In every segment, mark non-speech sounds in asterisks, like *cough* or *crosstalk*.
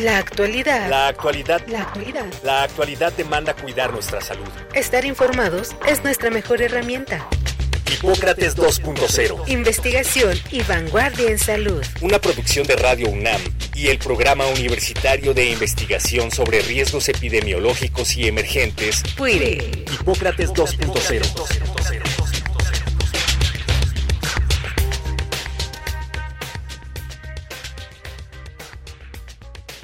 La actualidad. La actualidad. La actualidad. La actualidad demanda cuidar nuestra salud. Estar informados es nuestra mejor herramienta. Hipócrates 2.0. Investigación y vanguardia en salud. Una producción de Radio UNAM y el Programa Universitario de Investigación sobre Riesgos Epidemiológicos y Emergentes. PUIRE. Hipócrates 2.0.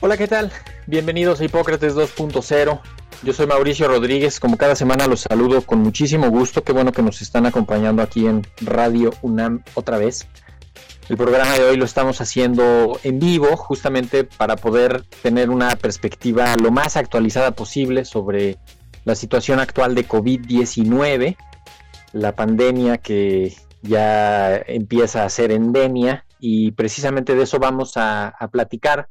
Hola, ¿qué tal? Bienvenidos a Hipócrates 2.0. Yo soy Mauricio Rodríguez, como cada semana los saludo con muchísimo gusto. Qué bueno que nos están acompañando aquí en Radio UNAM otra vez. El programa de hoy lo estamos haciendo en vivo justamente para poder tener una perspectiva lo más actualizada posible sobre la situación actual de COVID-19, la pandemia que ya empieza a ser endemia y precisamente de eso vamos a, a platicar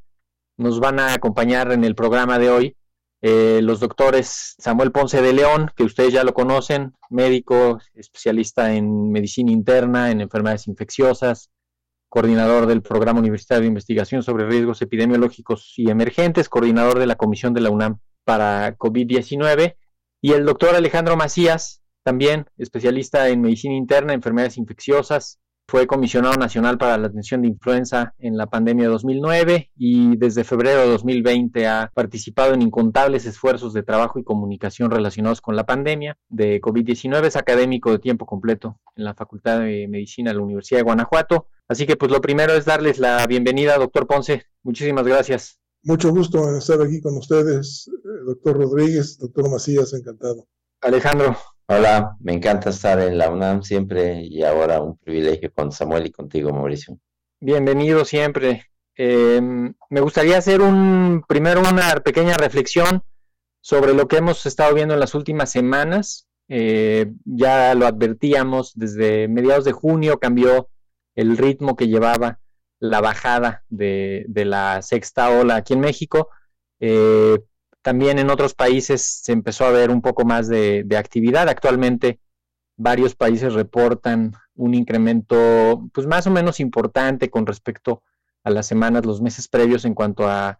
nos van a acompañar en el programa de hoy eh, los doctores Samuel Ponce de León, que ustedes ya lo conocen, médico, especialista en medicina interna, en enfermedades infecciosas, coordinador del Programa Universitario de Investigación sobre Riesgos Epidemiológicos y Emergentes, coordinador de la Comisión de la UNAM para COVID-19, y el doctor Alejandro Macías, también especialista en medicina interna, enfermedades infecciosas, fue comisionado nacional para la atención de influenza en la pandemia de 2009 y desde febrero de 2020 ha participado en incontables esfuerzos de trabajo y comunicación relacionados con la pandemia de COVID-19. Es académico de tiempo completo en la Facultad de Medicina de la Universidad de Guanajuato. Así que pues lo primero es darles la bienvenida, doctor Ponce. Muchísimas gracias. Mucho gusto en estar aquí con ustedes, eh, doctor Rodríguez, doctor Macías, encantado. Alejandro, Hola, me encanta estar en la UNAM siempre y ahora un privilegio con Samuel y contigo, Mauricio. Bienvenido siempre. Eh, me gustaría hacer un primero una pequeña reflexión sobre lo que hemos estado viendo en las últimas semanas. Eh, ya lo advertíamos desde mediados de junio, cambió el ritmo que llevaba la bajada de, de la sexta ola aquí en México. Eh, también en otros países se empezó a ver un poco más de, actividad. Actualmente varios países reportan un incremento pues más o menos importante con respecto a las semanas, los meses previos en cuanto a,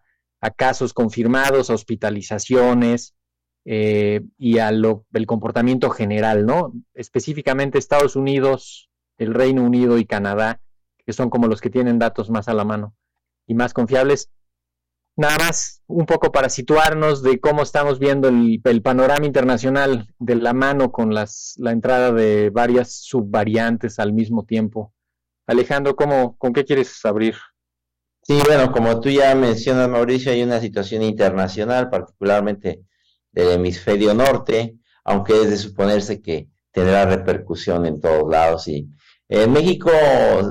casos confirmados, a hospitalizaciones eh, y a lo, el comportamiento general, ¿no? Específicamente Estados Unidos, el Reino Unido y Canadá, que son como los que tienen datos más a la mano y más confiables, Nada más un poco para situarnos de cómo estamos viendo el, panorama internacional de la mano con las, la entrada de varias subvariantes al mismo tiempo. Alejandro, ¿cómo, ¿con qué quieres abrir? Sí, bueno, como tú ya mencionas, Mauricio, hay una situación internacional, particularmente del hemisferio norte, aunque es de suponerse que tendrá repercusión en todos lados. Y en México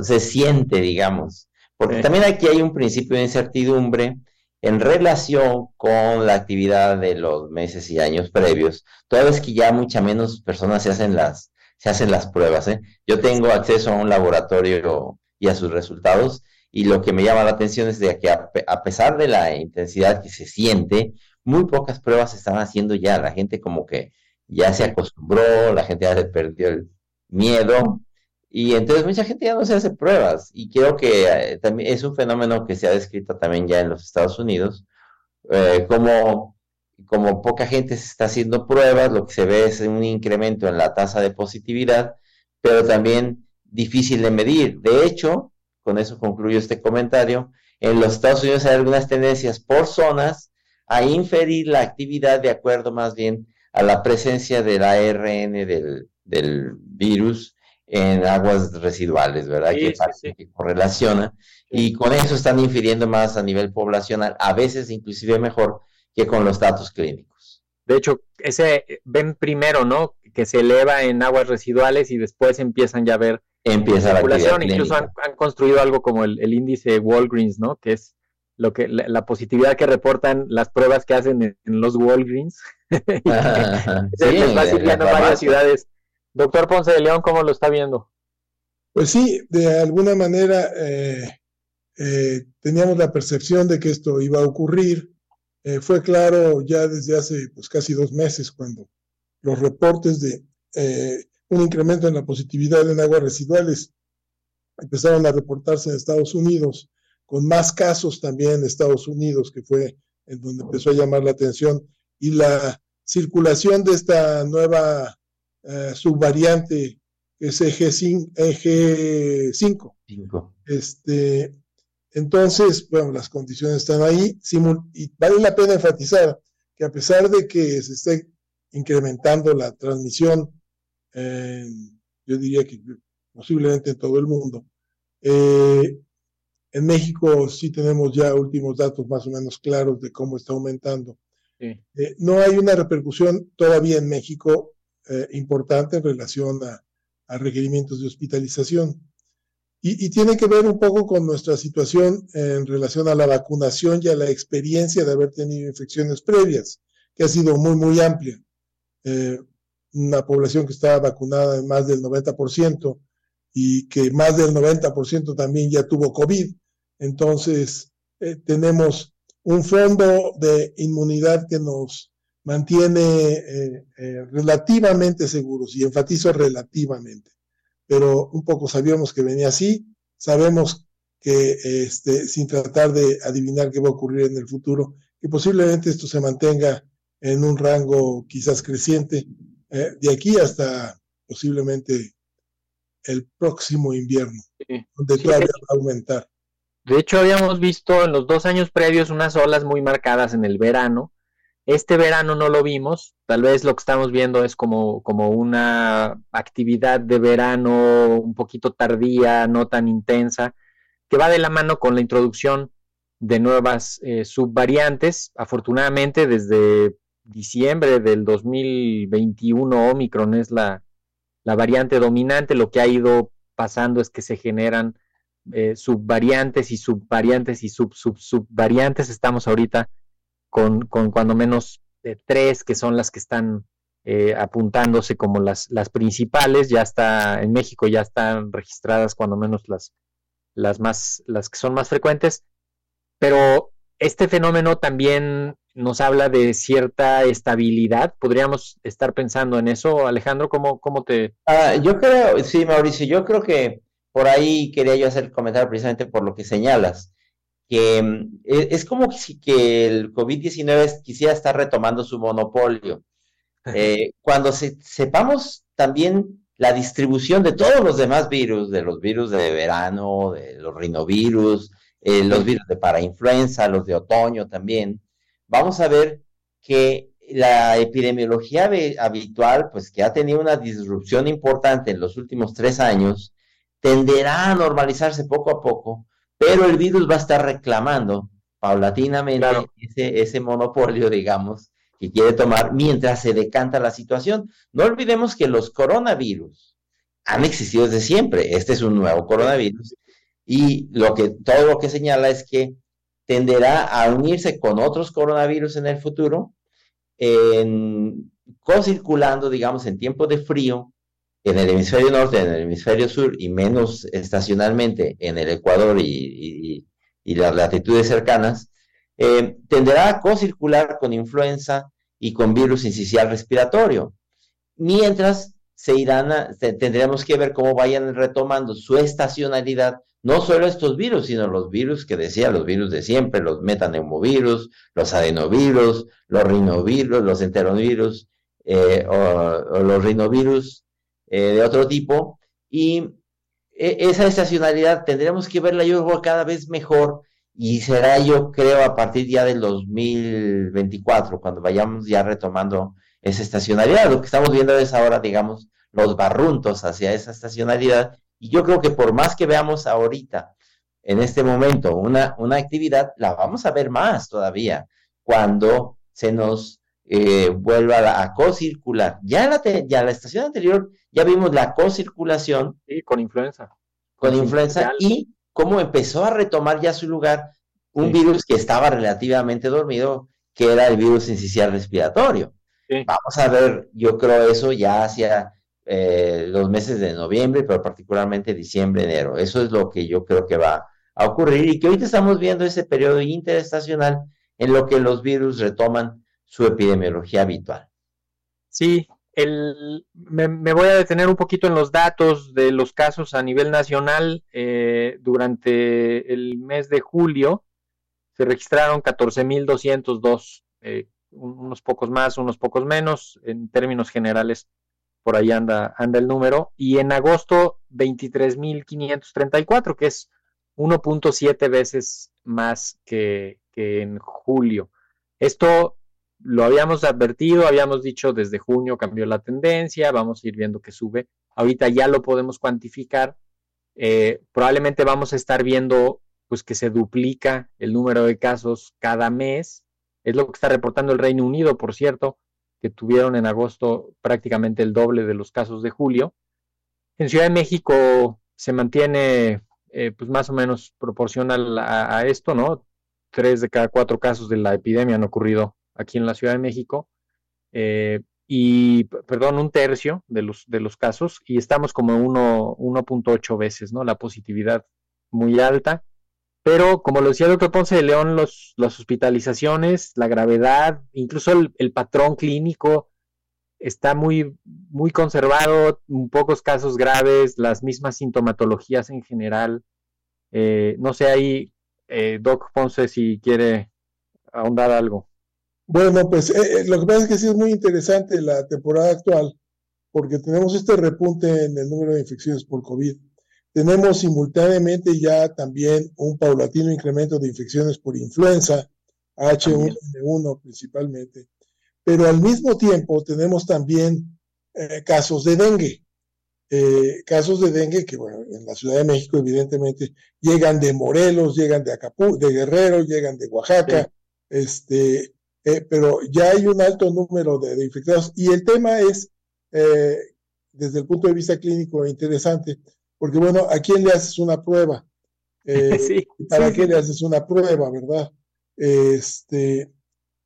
se siente, digamos, porque también aquí hay un principio de incertidumbre en relación con la actividad de los meses y años previos, toda vez que ya muchas menos personas se hacen las, se hacen las pruebas. ¿eh? Yo tengo acceso a un laboratorio y a sus resultados y lo que me llama la atención es de que a, pesar de la intensidad que se siente, muy pocas pruebas se están haciendo ya. La gente como que ya se acostumbró, la gente ya se perdió el miedo y entonces mucha gente ya no se hace pruebas y creo que eh, también es un fenómeno que se ha descrito también ya en los Estados Unidos, eh, como, como poca gente se está haciendo pruebas, lo que se ve es un incremento en la tasa de positividad, pero también difícil de medir. De hecho, con eso concluyo este comentario, en los Estados Unidos hay algunas tendencias por zonas a inferir la actividad de acuerdo más bien a la presencia del ARN del, del virus en aguas residuales, ¿verdad? que, que correlaciona. Y con eso están infiriendo más a nivel poblacional, a veces inclusive mejor que con los datos clínicos. De hecho, ese ven primero, ¿no? Que se eleva en aguas residuales y después empiezan ya a ver Empieza la circulación. Incluso han, construido algo como el, índice Walgreens, ¿no? Que es lo que la, positividad que reportan las pruebas que hacen en, los Walgreens. *laughs* va *laughs* sirviendo varias ciudades Doctor Ponce de León, ¿cómo lo está viendo? Pues sí, de alguna manera eh, eh, teníamos la percepción de que esto iba a ocurrir. Eh, fue claro ya desde hace pues, casi dos meses cuando los reportes de un incremento en la positividad en aguas residuales empezaron a reportarse en Estados Unidos con más casos también en Estados Unidos, que fue en donde empezó a llamar la atención, y la circulación de esta nueva eh, subvariante que es EG5, EG5. Este, entonces, bueno, las condiciones están ahí y vale la pena enfatizar que a pesar de que se esté incrementando la transmisión, yo diría que posiblemente en todo el mundo, eh, en México sí tenemos ya últimos datos más o menos claros de cómo está aumentando. Eh, no hay una repercusión todavía en México eh, importante en relación a, requerimientos de hospitalización. Y, tiene que ver un poco con nuestra situación en relación a la vacunación y a la experiencia de haber tenido infecciones previas, que ha sido muy, muy amplia. Eh, una población que está vacunada en más del 90% y que más del 90% también ya tuvo COVID. Entonces, eh, tenemos un fondo de inmunidad que nos mantiene eh, eh, relativamente seguros, y enfatizo relativamente, pero un poco sabíamos que venía así, sabemos que este, sin tratar de adivinar qué va a ocurrir en el futuro, que posiblemente esto se mantenga en un rango quizás creciente eh, de aquí hasta posiblemente el próximo invierno, donde todavía va a aumentar. De hecho, habíamos visto en los dos años previos unas olas muy marcadas en el verano, este verano no lo vimos, tal vez lo que estamos viendo es como, como una actividad de verano un poquito tardía, no tan intensa, que va de la mano con la introducción de nuevas eh, subvariantes. Afortunadamente, desde diciembre del 2021, Omicron es la, la variante dominante. Lo que ha ido pasando es que se generan eh, subvariantes y subvariantes y sub, sub, subvariantes. Estamos ahorita con, cuando menos eh, tres que son las que están eh, apuntándose como las, principales. Ya está, en México ya están registradas cuando menos las, las más, las que son más frecuentes. Pero este fenómeno también nos habla de cierta estabilidad. ¿Podríamos estar pensando en eso, Alejandro? ¿Cómo, cómo te...? Ah, yo creo, sí, Mauricio, yo creo que por ahí quería yo hacer el comentario precisamente por lo que señalas que mm, e, es como si que el COVID-19 quisiera estar retomando su monopolio. Eh, cuando sepamos también la distribución de todos los demás virus, de los virus de verano, de los rinovirus, eh, los virus de parainfluenza, los de otoño también, vamos a ver que la epidemiología habitual, pues que ha tenido una disrupción importante en los últimos tres años, tenderá a normalizarse poco a poco pero el virus va a estar reclamando paulatinamente ese, monopolio, digamos, que quiere tomar mientras se decanta la situación. No olvidemos que los coronavirus han existido desde siempre. Este es un nuevo coronavirus. Y lo que, todo lo que señala es que tenderá a unirse con otros coronavirus en el futuro, en, co-circulando, digamos, en tiempo de frío, en el hemisferio norte, en el hemisferio sur y menos estacionalmente en el Ecuador y, las latitudes cercanas, eh, tenderá a co-circular con influenza y con virus incisional respiratorio. Mientras se irán tendremos que ver cómo vayan retomando su estacionalidad, no solo estos virus, sino los virus que decía, los virus de siempre, los metaneumovirus, los adenovirus, los rinovirus, los enterovirus eh, o, los rinovirus eh, de otro tipo. Y e, esa estacionalidad tendremos que verla yo cada vez mejor y será yo creo a partir ya del 2024 cuando vayamos ya retomando esa estacionalidad. Lo que estamos viendo es ahora, digamos, los barruntos hacia esa estacionalidad y yo creo que por más que veamos ahorita, en este momento, una, una actividad, la vamos a ver más todavía cuando se nos eh, vuelva a, co-circular. Ya la, ya la estación anterior ya vimos la co-circulación. con influenza. Con, influenza y cómo empezó a retomar ya su lugar un virus que estaba relativamente dormido, que era el virus incisional respiratorio. Vamos a ver, yo creo eso ya hacia eh, los meses de noviembre, pero particularmente diciembre, enero. Eso es lo que yo creo que va a ocurrir y que ahorita estamos viendo ese periodo interestacional en lo que los virus retoman su epidemiología habitual. Sí, el, me, voy a detener un poquito en los datos de los casos a nivel nacional. Eh, durante el mes de julio se registraron 14.202, eh, unos pocos más, unos pocos menos. En términos generales, por ahí anda, anda el número. Y en agosto, 23.534, que es 1.7 veces más que, que en julio. Esto lo habíamos advertido, habíamos dicho desde junio cambió la tendencia, vamos a ir viendo que sube. Ahorita ya lo podemos cuantificar. Eh, probablemente vamos a estar viendo pues que se duplica el número de casos cada mes. Es lo que está reportando el Reino Unido, por cierto, que tuvieron en agosto prácticamente el doble de los casos de julio. En Ciudad de México se mantiene eh, pues más o menos proporcional a, a, esto, ¿no? Tres de cada cuatro casos de la epidemia han ocurrido aquí en la Ciudad de México, eh, y, perdón, un tercio de los, de los casos, y estamos como 1.8 veces, ¿no? La positividad muy alta. Pero, como lo decía el doctor Ponce de León, los, las hospitalizaciones, la gravedad, incluso el, patrón clínico está muy, muy conservado, pocos casos graves, las mismas sintomatologías en general. Eh, no sé ahí, eh, Doc Ponce, si quiere ahondar algo. Bueno, pues eh, eh, lo que pasa es que sí es muy interesante la temporada actual, porque tenemos este repunte en el número de infecciones por COVID. Tenemos simultáneamente ya también un paulatino incremento de infecciones por influenza, H1N1 principalmente, pero al mismo tiempo tenemos también eh, casos de dengue. casos de dengue que, bueno, en la Ciudad de México evidentemente llegan de Morelos, llegan de Acapulco, de Guerrero, llegan de Oaxaca, este, eh, pero ya hay un alto número de, infectados. Y el tema es, eh, desde el punto de vista clínico, interesante, porque bueno, ¿a quién le haces una prueba? *laughs* Eh, ¿Para qué le haces una prueba, verdad? Este,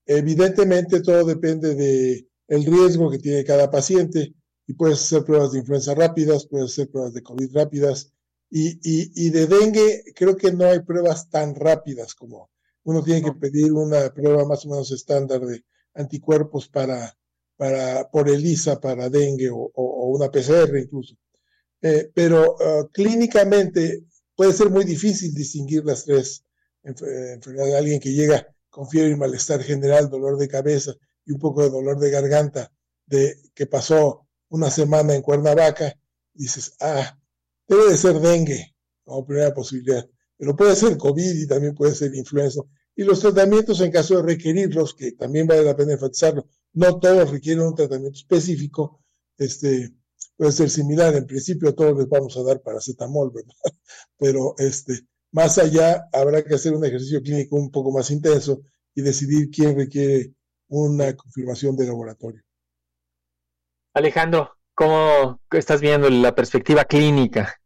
evidentemente todo depende de el riesgo que tiene cada paciente y puedes hacer pruebas de influenza rápidas, puedes hacer pruebas de COVID rápidas y, y, y de dengue creo que no hay pruebas tan rápidas como, uno tiene que pedir una prueba más o menos estándar de anticuerpos para, para por ELISA, para dengue o, una PCR incluso. Eh, pero ah, clínicamente puede ser muy difícil distinguir las tres enfermedades. Alguien que llega con fiebre y malestar general, dolor de cabeza y un poco de dolor de garganta, de que pasó una semana en Cuernavaca, dices, ah, debe de ser dengue como primera posibilidad pero puede ser COVID y también puede ser influenza. Y los tratamientos, en caso de requerirlos, que también vale la pena enfatizarlo, no todos requieren un tratamiento específico, este, puede ser similar. En principio, todos les vamos a dar paracetamol, ¿verdad? *laughs* Pero este, más allá, habrá que hacer un ejercicio clínico un poco más intenso y decidir quién requiere una confirmación de laboratorio. Alejandro, ¿cómo estás viendo la perspectiva clínica?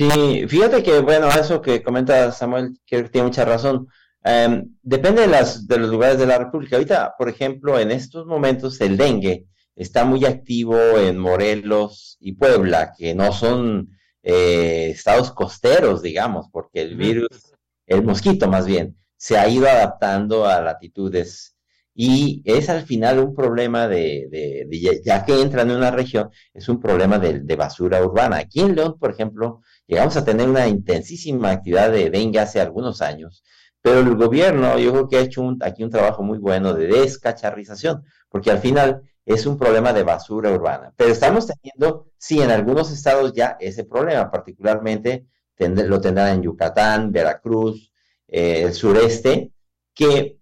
Sí, fíjate que, bueno, eso que comenta Samuel, que tiene mucha razón. Em, depende de, las, de los lugares de la República. Ahorita, por ejemplo, en estos momentos el dengue está muy activo en Morelos y Puebla, que no son eh, estados costeros, digamos, porque el virus, el mosquito más bien, se ha ido adaptando a latitudes y es al final un problema de, de, ya que entra en una región, es un problema de, de, basura urbana. Aquí en León, por ejemplo, llegamos a tener una intensísima actividad de dengue hace algunos años, pero el gobierno yo creo que ha hecho aquí un trabajo muy bueno de descacharrización, porque al final es un problema de basura urbana. Pero estamos teniendo, sí, en algunos estados ya ese problema, particularmente lo tendrán en Yucatán, Veracruz, eh, el sureste, que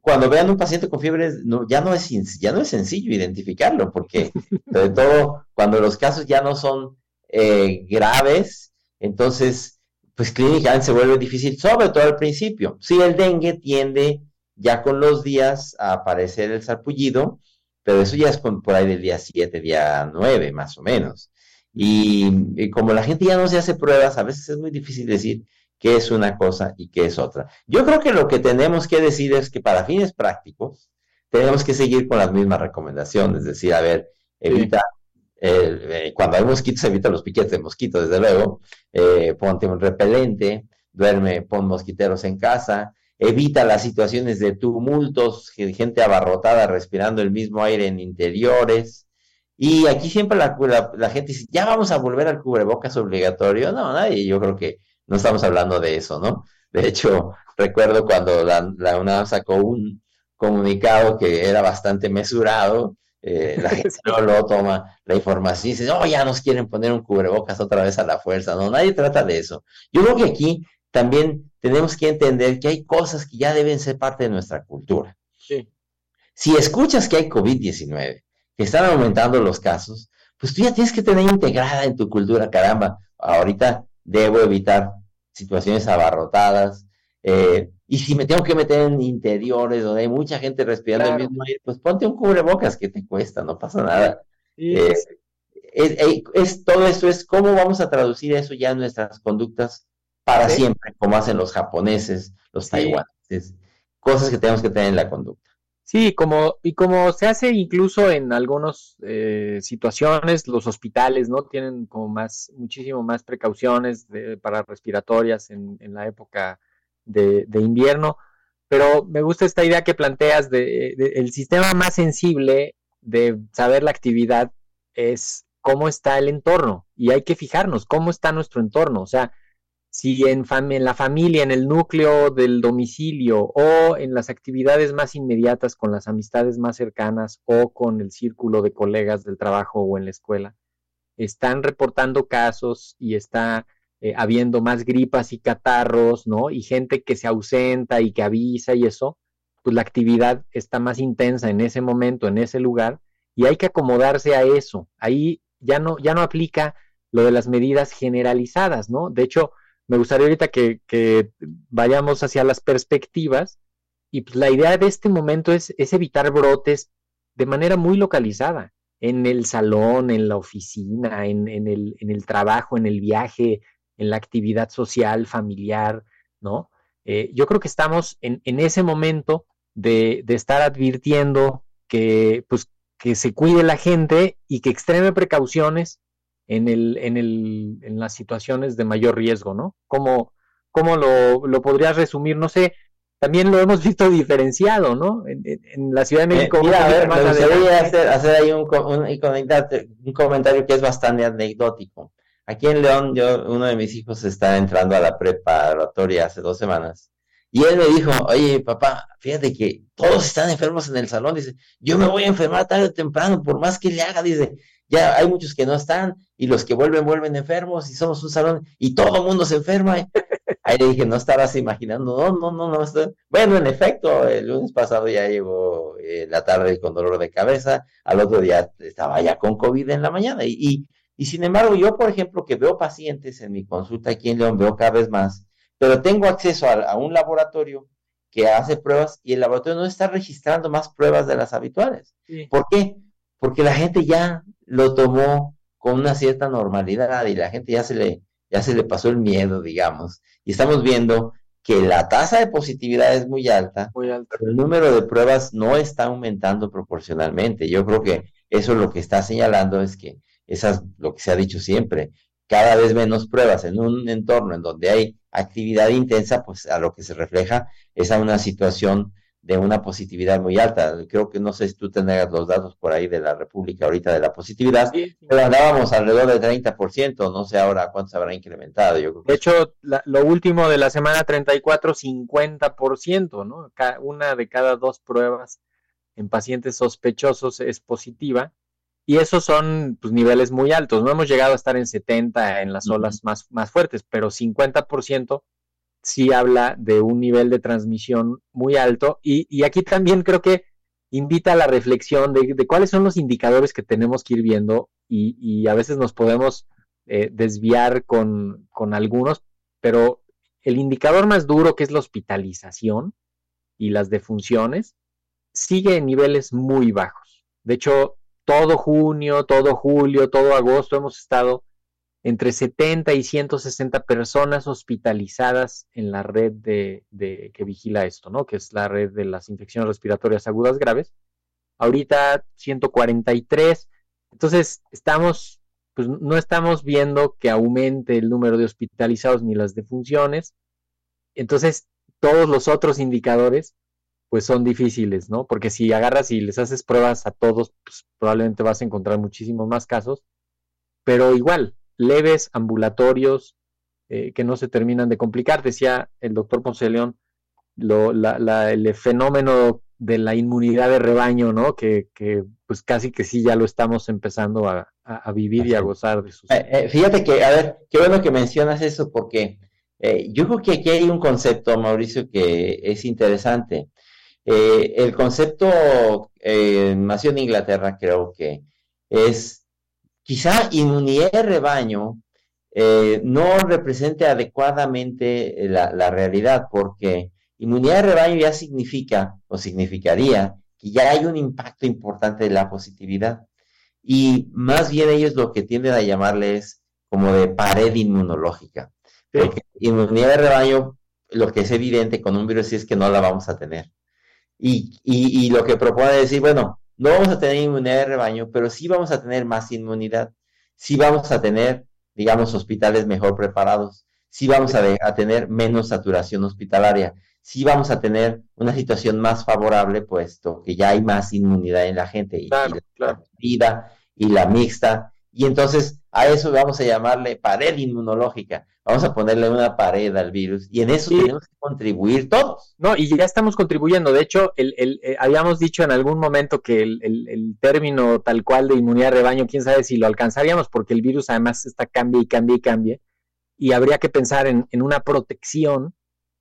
cuando vean un paciente con fiebre, ya, no es, ya no es sencillo identificarlo, porque *laughs* sobre todo cuando los casos ya no son eh, graves, entonces, pues clínicamente se vuelve difícil, sobre todo al principio. Si el dengue tiende ya con los días a aparecer el sarpullido, pero eso ya es por ahí del día 7, día 9, más o menos. Y, como la gente ya no se hace pruebas, a veces es muy difícil decir qué es una cosa y qué es otra. Yo creo que lo que tenemos que decir es que para fines prácticos, tenemos que seguir con las mismas recomendaciones, es decir, a ver, evita eh, cuando hay mosquitos, evita los piquetes de mosquito, desde luego. Eh, ponte un repelente, duerme, pon mosquiteros en casa, evita las situaciones de tumultos, gente abarrotada respirando el mismo aire en interiores. Y aquí siempre la, la, gente dice, ya vamos a volver al cubrebocas obligatorio. No, nadie, yo creo que no estamos hablando de eso, ¿no? De hecho, *laughs* recuerdo cuando la, la UNAM sacó un comunicado que era bastante mesurado, eh, la gente *laughs* no lo toma la información y dice, oh, ya nos quieren poner un cubrebocas otra vez a la fuerza. No, nadie trata de eso. Yo creo que aquí también tenemos que entender que hay cosas que ya deben ser parte de nuestra cultura. Si escuchas que hay COVID-19, que están aumentando los casos, pues tú ya tienes que tener integrada en tu cultura, caramba, ahorita debo evitar situaciones abarrotadas, eh, y si me tengo que meter en interiores donde hay mucha gente respirando el mismo aire, pues ponte un cubrebocas que te cuesta, no pasa nada. Eh, es, todo esto es cómo vamos a traducir eso ya en nuestras conductas para siempre, como hacen los japoneses, los taiwaneses, cosas que tenemos que tener en la conducta. Sí, como, y como se hace incluso en algunas eh, situaciones, los hospitales, ¿no? Tienen como más, muchísimo más precauciones para respiratorias en, en la época de, invierno, pero me gusta esta idea que planteas de, el sistema más sensible de saber la actividad es cómo está el entorno y hay que fijarnos cómo está nuestro entorno, o sea, si en, en, la familia, en el núcleo del domicilio o en las actividades más inmediatas con las amistades más cercanas o con el círculo de colegas del trabajo o en la escuela, están reportando casos y está eh, habiendo más gripas y catarros, ¿no? Y gente que se ausenta y que avisa y eso, pues la actividad está más intensa en ese momento, en ese lugar, y hay que acomodarse a eso. Ahí ya no, ya no aplica lo de las medidas generalizadas, ¿no? De hecho, me gustaría ahorita que, que vayamos hacia las perspectivas y pues la idea de este momento es, es evitar brotes de manera muy localizada, en el salón, en la oficina, en, en, el, en el trabajo, en el viaje, en la actividad social, familiar, ¿no? Eh, yo creo que estamos en, ese momento de, estar advirtiendo que, pues, que se cuide la gente y que extreme precauciones en, el, en, el, en las situaciones de mayor riesgo, ¿no? ¿Cómo, cómo lo, lo podrías resumir? No sé, también lo hemos *laughs* visto diferenciado, ¿no? En, la Ciudad de eh, México. mira, a ver, me gustaría hacer, hacer, ahí un, un, comentario que es bastante anecdótico. Aquí en León, yo, uno de mis hijos está entrando a la preparatoria hace dos semanas. Y él me dijo, oye, papá, fíjate que todos están enfermos en el salón. Dice, yo me voy a enfermar tarde o temprano, por más que le haga. Dice, ya hay muchos que no están y los que vuelven, vuelven enfermos y somos un salón y todo el mundo se enferma. *laughs* Ahí le dije, no estabas imaginando, no, no, no, no. Bueno, en efecto, el lunes pasado ya llegó eh, la tarde con dolor de cabeza, al otro día estaba ya con COVID en la mañana y y sin embargo, yo, por ejemplo, que veo pacientes en mi consulta aquí en León, veo cada vez más, pero tengo acceso a, un laboratorio que hace pruebas y el laboratorio no está registrando más pruebas de las habituales. ¿Por qué? Porque la gente ya lo tomó con una cierta normalidad y la gente ya se le, ya se le pasó el miedo, digamos. Y estamos viendo que la tasa de positividad es muy alta, muy alta, pero el número de pruebas no está aumentando proporcionalmente. Yo creo que eso lo que está señalando es que esas, lo que se ha dicho siempre, cada vez menos pruebas en un entorno en donde hay actividad intensa, pues a lo que se refleja es a una situación de una positividad muy alta. Creo que no sé si tú tengas los datos por ahí de la República ahorita de la positividad, pero andábamos alrededor del 30%, no sé ahora cuánto se habrá incrementado. Yo de hecho, lo último de la semana 34, 50%, ¿no? Una de cada dos pruebas en pacientes sospechosos es positiva y esos son pues, niveles muy altos. No hemos llegado a estar en 70 en las olas más, más fuertes, pero 50% sí habla de un nivel de transmisión muy alto. Y, aquí también creo que invita a la reflexión de, cuáles son los indicadores que tenemos que ir viendo y, a veces nos podemos eh, desviar con, con algunos, pero el indicador más duro, que es la hospitalización y las defunciones, sigue en niveles muy bajos. De hecho, todo junio, todo julio, todo agosto hemos estado entre 70 y 160 personas hospitalizadas en la red de, que vigila esto, ¿no? Que es la red de las infecciones respiratorias agudas graves. Ahorita 143. Entonces, estamos, pues no estamos viendo que aumente el número de hospitalizados ni las defunciones. Entonces, todos los otros indicadores pues son difíciles, ¿no? Porque si agarras y les haces pruebas a todos, pues probablemente vas a encontrar muchísimos más casos, pero igual, leves, ambulatorios, eh, que no se terminan de complicar. Decía el doctor Ponce León, lo, la, el fenómeno de la inmunidad de rebaño, ¿no? Que, que, pues casi que sí ya lo estamos empezando a, a, vivir y a gozar de sus... Eh, eh, fíjate que, a ver, qué bueno que mencionas eso porque yo creo que aquí hay un concepto, Mauricio, que es interesante. El concepto nació en Inglaterra, creo que es quizá inmunidad de rebaño eh, no represente adecuadamente la, la, realidad, porque inmunidad de rebaño ya significa o significaría que ya hay un impacto importante de la positividad. Y más bien ellos lo que tienden a llamarle es como de pared inmunológica. Porque inmunidad de rebaño, lo que es evidente con un virus es que no la vamos a tener. Y, y, y lo que propone es decir, bueno, no vamos a tener inmunidad de rebaño, pero sí vamos a tener más inmunidad. Sí vamos a tener digamos, hospitales mejor preparados, sí vamos a, tener menos saturación hospitalaria, sí vamos a tener una situación más favorable, puesto que ya hay más inmunidad en la gente, y, la vida y la mixta, y entonces a eso vamos a llamarle pared inmunológica. Vamos a ponerle una pared al virus y en eso tenemos que contribuir todos. No, y ya estamos contribuyendo. De hecho, el, el, eh, habíamos dicho en algún momento que el, el, término tal cual de inmunidad de rebaño, quién sabe si lo alcanzaríamos, porque el virus además está cambia y cambia y cambia. Y habría que pensar en, en una protección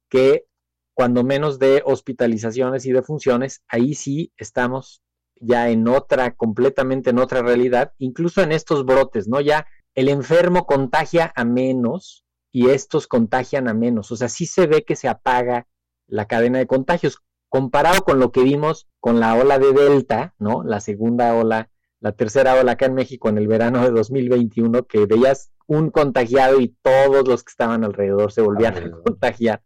que cuando menos de hospitalizaciones y de funciones, ahí sí estamos ya en otra, completamente en otra realidad, incluso en estos brotes, ¿no? Ya el enfermo contagia a menos y estos contagian a menos. O sea, sí se ve que se apaga la cadena de contagios. Comparado con lo que vimos con la ola de Delta, ¿no? La segunda ola, la tercera ola acá en México en el verano de 2021, que veías un contagiado y todos los que estaban alrededor se volvían a contagiar.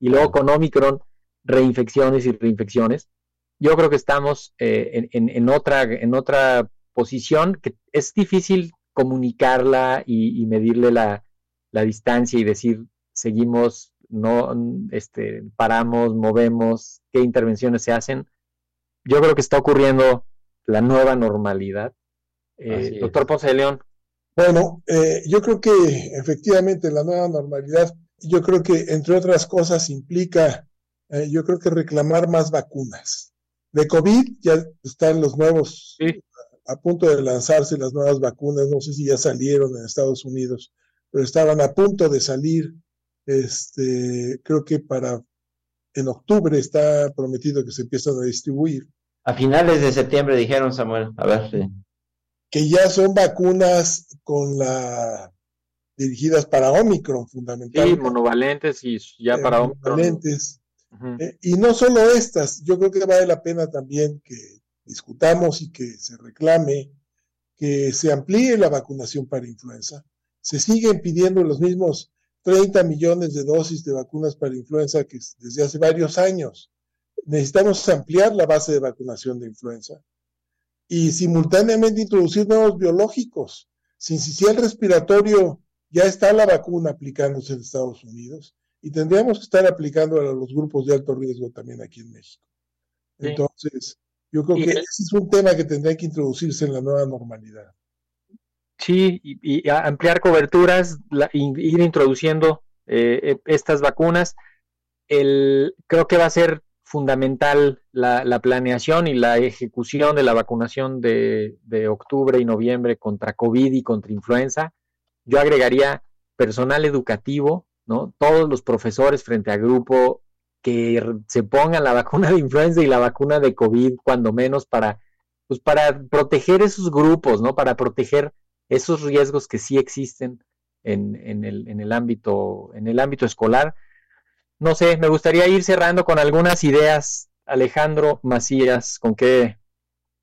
Y luego con Omicron, reinfecciones y reinfecciones yo creo que estamos eh, en, otra, en otra posición que es difícil comunicarla y, medirle la, distancia y decir seguimos, no este, paramos, movemos, qué intervenciones se hacen. Yo creo que está ocurriendo la nueva normalidad. Eh, doctor Ponce de León. Bueno, eh, yo creo que efectivamente la nueva normalidad, yo creo que entre otras cosas implica, yo creo que reclamar más vacunas. De COVID ya están los nuevos, a punto de lanzarse las nuevas vacunas, no sé si ya salieron en Estados Unidos, pero estaban a punto de salir, este, creo que para, en octubre está prometido que se empiezan a distribuir. A finales de septiembre dijeron, Samuel, a ver si. Que ya son vacunas con la dirigidas para Omicron, fundamentalmente. Sí, monovalentes y ya eh, para Omicron. Monovalentes. Eh, y no solo estas, yo creo que vale la pena también que discutamos y que se reclame que se amplíe la vacunación para influenza. Se siguen pidiendo los mismos 30 millones de dosis de vacunas para influenza que desde hace varios años. Necesitamos ampliar la base de vacunación de influenza y simultáneamente introducir nuevos biológicos. el respiratorio ya está la vacuna aplicándose en Estados Unidos y tendríamos que estar aplicando a los grupos de alto riesgo también aquí en México. Entonces, yo creo que ese es un tema que tendría que introducirse en la nueva normalidad. Sí, y, ampliar coberturas, ir introduciendo eh, e, estas vacunas. El, creo que va a ser fundamental la, planeación y la ejecución de la vacunación de, de, octubre y noviembre contra COVID y contra influenza. Yo agregaría personal educativo, ¿no? Todos los profesores frente a grupo que se pongan la vacuna de influenza y la vacuna de COVID, cuando menos, para, pues para proteger esos grupos, ¿no? Para proteger esos riesgos que sí existen en, en, el, en, el, ámbito, en el ámbito escolar. No sé, me gustaría ir cerrando con algunas ideas. Alejandro Macías, ¿con qué,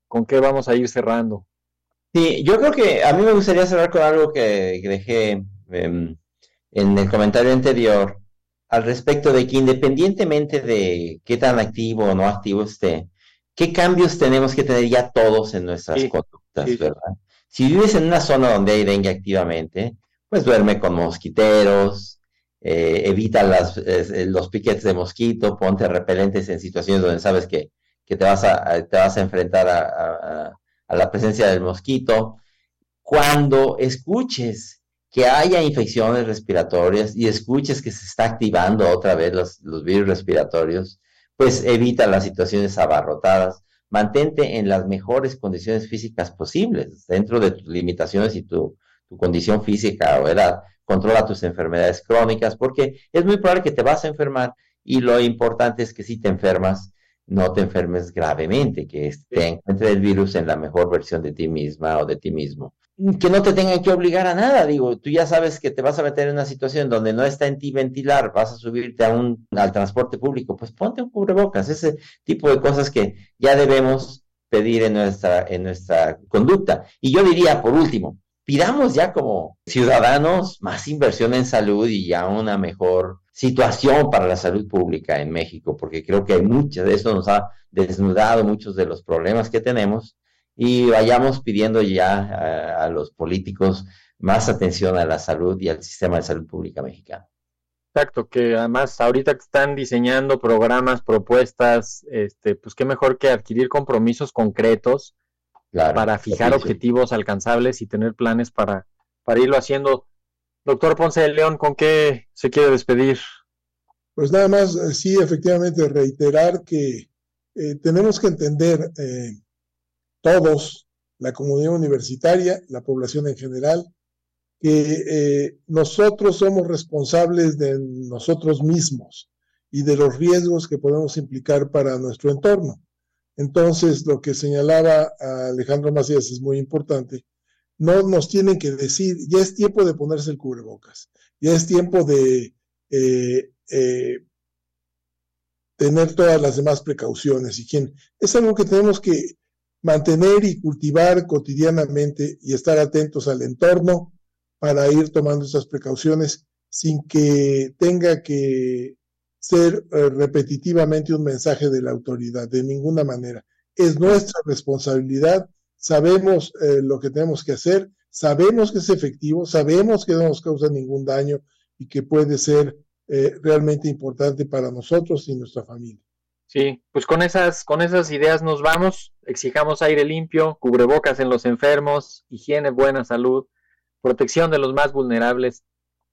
con qué vamos a ir cerrando? Sí, yo creo que a mí me gustaría cerrar con algo que, dejé em, en el comentario anterior al respecto de que independientemente de qué tan activo o no activo esté, qué cambios tenemos que tener ya todos en nuestras conductas, ¿verdad? Si vives en una zona donde hay dengue activamente, pues duerme con mosquiteros, eh, evita las, los piquetes de mosquito, ponte repelentes en situaciones donde sabes que, te, vas a, te vas a enfrentar a, a la presencia del mosquito. Cuando escuches que haya infecciones respiratorias y escuches que se está activando otra vez los, los virus respiratorios, pues evita las situaciones abarrotadas. Mantente en las mejores condiciones físicas posibles, dentro de tus limitaciones y tu, tu condición física o edad. Controla tus enfermedades crónicas, porque es muy probable que te vas a enfermar y lo importante es que si te enfermas, no te enfermes gravemente, que te encuentre el virus en la mejor versión de ti misma o de ti mismo que no te tengan que obligar a nada, digo, tú ya sabes que te vas a meter en una situación donde no está en ti ventilar, vas a subirte a un, al transporte público, pues ponte un cubrebocas, ese tipo de cosas que ya debemos pedir en nuestra, en nuestra conducta. Y yo diría, por último, pidamos ya como ciudadanos más inversión en salud y ya una mejor situación para la salud pública en México, porque creo que hay muchas de eso nos ha desnudado muchos de los problemas que tenemos y vayamos pidiendo ya a, los políticos más atención a la salud y al sistema de salud pública mexicano. Exacto, que además ahorita están diseñando programas, propuestas, este, pues qué mejor que adquirir compromisos concretos para fijar objetivos alcanzables y tener planes para, para irlo haciendo. Doctor Ponce de León, ¿con qué se quiere despedir? Pues nada más, eh, sí, efectivamente, reiterar que eh, tenemos que entender eh, todos, la comunidad universitaria, la población en general, que eh, nosotros somos responsables de nosotros mismos y de los riesgos que podemos implicar para nuestro entorno. Entonces, lo que señalaba Alejandro Macías es muy importante. No nos tienen que decir, ya es tiempo de ponerse el cubrebocas, ya es tiempo de eh, eh, tener todas las demás precauciones. Y quién, es algo que tenemos que mantener y cultivar cotidianamente y estar atentos al entorno para ir tomando esas precauciones sin que tenga que ser eh, repetitivamente un mensaje de la autoridad, de ninguna manera. Es nuestra responsabilidad, sabemos eh, lo que tenemos que hacer, sabemos que es efectivo, sabemos que no nos causa ningún daño y que puede ser eh, realmente importante para nosotros y nuestra familia. Sí, pues con esas, con esas ideas nos vamos. Exijamos aire limpio, cubrebocas en los enfermos, higiene, buena salud, protección de los más vulnerables.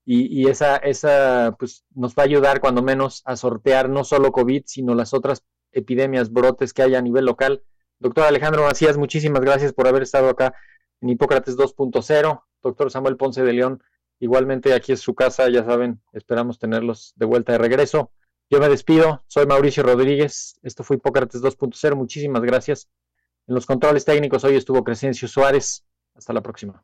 Y, esa, esa, pues nos va a ayudar cuando menos a sortear no solo COVID, sino las otras epidemias, brotes que hay a nivel local. Doctor Alejandro Macías, muchísimas gracias por haber estado acá en Hipócrates 2.0. Doctor Samuel Ponce de León, igualmente aquí es su casa, ya saben, esperamos tenerlos de vuelta de regreso. Yo me despido, soy Mauricio Rodríguez, esto fue Hipócrates 2.0, muchísimas gracias. En los controles técnicos hoy estuvo Crescencio Suárez, hasta la próxima.